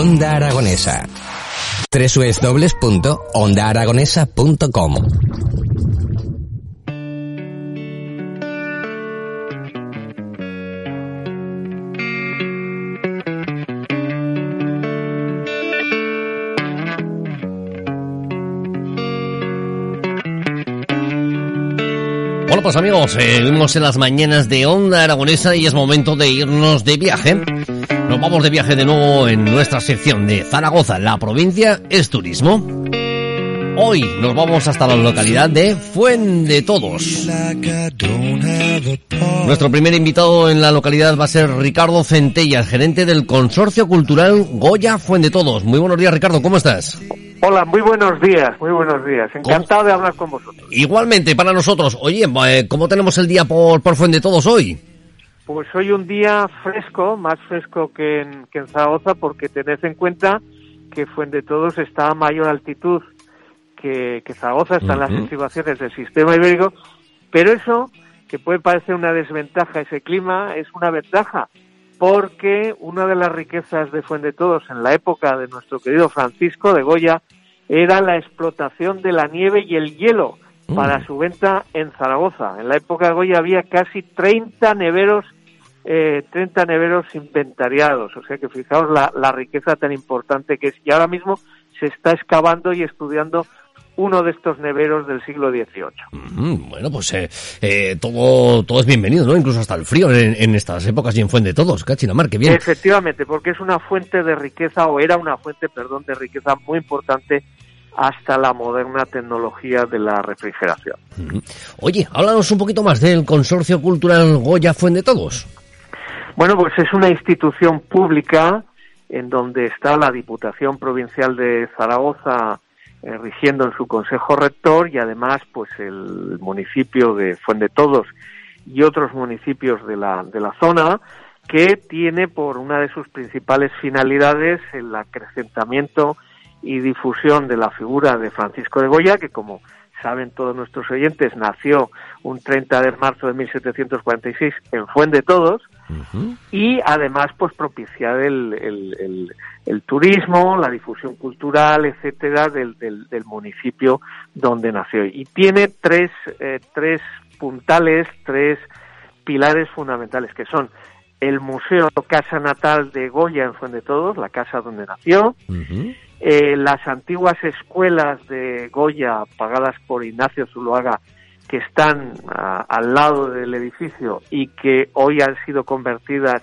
Onda Aragonesa. www.ondaaragonesa.com Bueno, pues amigos, seguimos en las mañanas de Onda Aragonesa y es momento de irnos de viaje. Nos vamos de viaje de nuevo en nuestra sección de Zaragoza, la provincia es turismo. Hoy nos vamos hasta la localidad de Fuende Todos. Nuestro primer invitado en la localidad va a ser Ricardo Centellas, gerente del Consorcio Cultural Goya Fuende Todos. Muy buenos días, Ricardo, ¿cómo estás? Hola, muy buenos días, muy buenos días. Encantado de hablar con vosotros. Igualmente, para nosotros. Oye, eh, ¿cómo tenemos el día por, por Fuende Todos hoy? Pues hoy un día fresco, más fresco que en, que en Zaragoza, porque tened en cuenta que Fuende Todos está a mayor altitud que, que Zaragoza, están las estribaciones del sistema ibérico, pero eso, que puede parecer una desventaja ese clima, es una ventaja, porque una de las riquezas de Fuende Todos en la época de nuestro querido Francisco de Goya era la explotación de la nieve y el hielo para su venta en Zaragoza. En la época de Goya había casi 30 neveros eh, 30 neveros inventariados. O sea que fijaos la, la, riqueza tan importante que es. Y ahora mismo se está excavando y estudiando uno de estos neveros del siglo XVIII. bueno, pues eh, eh, todo, todo es bienvenido, ¿no? Incluso hasta el frío en, en estas épocas y en Fuente Todos, Cachinamar, qué bien. Efectivamente, porque es una fuente de riqueza, o era una fuente, perdón, de riqueza muy importante hasta la moderna tecnología de la refrigeración. Oye, háblanos un poquito más del Consorcio Cultural Goya Fuente Todos. Bueno, pues es una institución pública en donde está la Diputación Provincial de Zaragoza eh, rigiendo en su Consejo Rector y además pues el municipio de Fuente Todos y otros municipios de la, de la zona que tiene por una de sus principales finalidades el acrecentamiento y difusión de la figura de Francisco de Goya, que como saben todos nuestros oyentes, nació un 30 de marzo de 1746 en Fuente Todos, uh -huh. y además pues propiciar el, el, el, el, turismo, la difusión cultural, etcétera, del, del, del municipio donde nació. Y tiene tres, eh, tres puntales, tres pilares fundamentales, que son el Museo Casa Natal de Goya en Fuente Todos, la casa donde nació, uh -huh. Eh, las antiguas escuelas de Goya pagadas por Ignacio Zuloaga que están al lado del edificio y que hoy han sido convertidas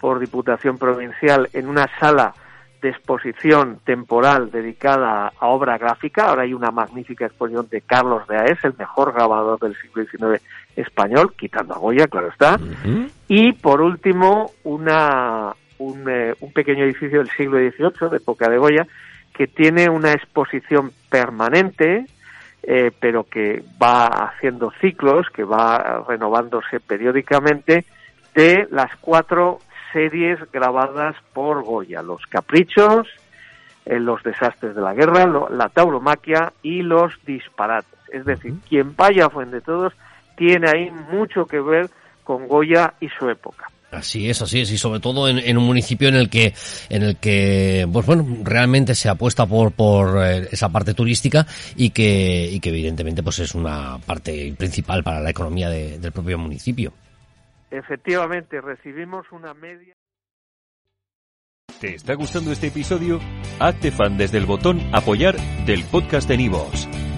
por Diputación Provincial en una sala de exposición temporal dedicada a obra gráfica. Ahora hay una magnífica exposición de Carlos de Aes, el mejor grabador del siglo XIX español, quitando a Goya, claro está. Uh -huh. Y por último, una, un, eh, un, pequeño edificio del siglo XVIII, de época de Goya, que tiene una exposición permanente, eh, pero que va haciendo ciclos, que va renovándose periódicamente, de las cuatro series grabadas por Goya, Los Caprichos, eh, Los Desastres de la Guerra, lo, La Tauromaquia y Los Disparates. Es decir, quien vaya a Fuente Todos tiene ahí mucho que ver con Goya y su época. Así es, así es, y sobre todo en, en, un municipio en el que, en el que, pues bueno, realmente se apuesta por, por eh, esa parte turística y que, y que evidentemente pues es una parte principal para la economía de, del propio municipio. Efectivamente, recibimos una media. ¿Te está gustando este episodio? Hazte fan desde el botón apoyar del podcast de Nivos.